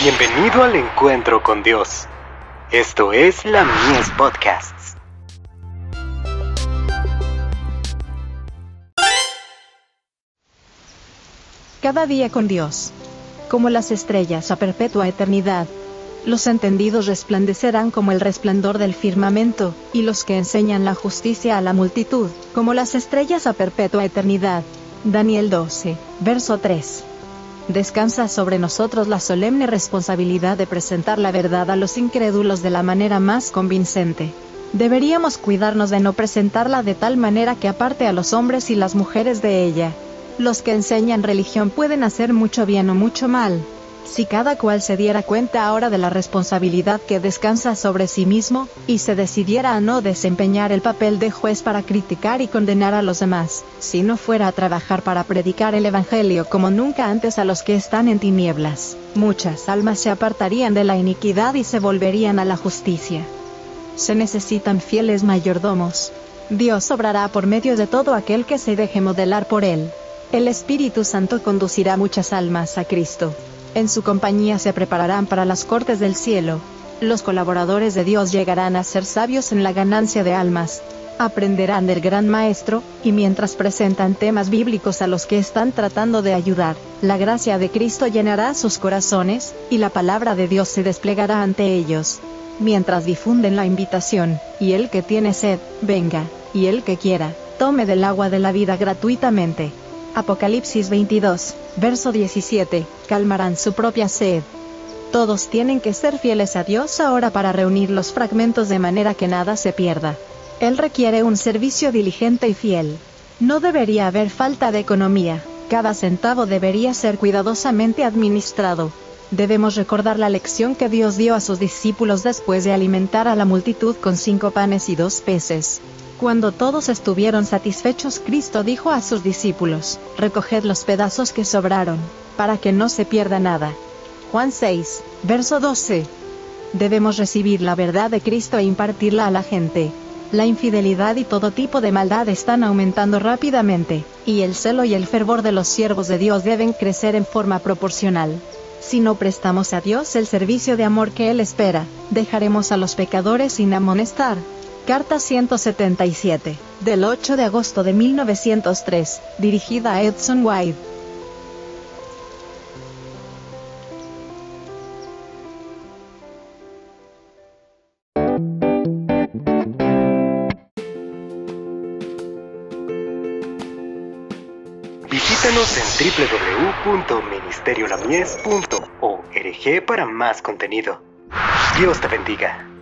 Bienvenido al encuentro con Dios. Esto es la Mies Podcasts. Cada día con Dios. Como las estrellas a perpetua eternidad. Los entendidos resplandecerán como el resplandor del firmamento, y los que enseñan la justicia a la multitud, como las estrellas a perpetua eternidad. Daniel 12, verso 3 descansa sobre nosotros la solemne responsabilidad de presentar la verdad a los incrédulos de la manera más convincente. Deberíamos cuidarnos de no presentarla de tal manera que aparte a los hombres y las mujeres de ella. Los que enseñan religión pueden hacer mucho bien o mucho mal, si cada cual se diera cuenta ahora de la responsabilidad que descansa sobre sí mismo, y se decidiera a no desempeñar el papel de juez para criticar y condenar a los demás, si no fuera a trabajar para predicar el Evangelio como nunca antes a los que están en tinieblas, muchas almas se apartarían de la iniquidad y se volverían a la justicia. Se necesitan fieles mayordomos. Dios obrará por medio de todo aquel que se deje modelar por él. El Espíritu Santo conducirá muchas almas a Cristo. En su compañía se prepararán para las cortes del cielo. Los colaboradores de Dios llegarán a ser sabios en la ganancia de almas. Aprenderán del gran maestro, y mientras presentan temas bíblicos a los que están tratando de ayudar, la gracia de Cristo llenará sus corazones, y la palabra de Dios se desplegará ante ellos. Mientras difunden la invitación, y el que tiene sed, venga, y el que quiera, tome del agua de la vida gratuitamente. Apocalipsis 22, verso 17, calmarán su propia sed. Todos tienen que ser fieles a Dios ahora para reunir los fragmentos de manera que nada se pierda. Él requiere un servicio diligente y fiel. No debería haber falta de economía, cada centavo debería ser cuidadosamente administrado. Debemos recordar la lección que Dios dio a sus discípulos después de alimentar a la multitud con cinco panes y dos peces. Cuando todos estuvieron satisfechos, Cristo dijo a sus discípulos, recoged los pedazos que sobraron, para que no se pierda nada. Juan 6, verso 12. Debemos recibir la verdad de Cristo e impartirla a la gente. La infidelidad y todo tipo de maldad están aumentando rápidamente, y el celo y el fervor de los siervos de Dios deben crecer en forma proporcional. Si no prestamos a Dios el servicio de amor que Él espera, dejaremos a los pecadores sin amonestar, Carta 177, del 8 de agosto de 1903, dirigida a Edson White. Visítanos en www.ministeriolamies.org para más contenido. Dios te bendiga.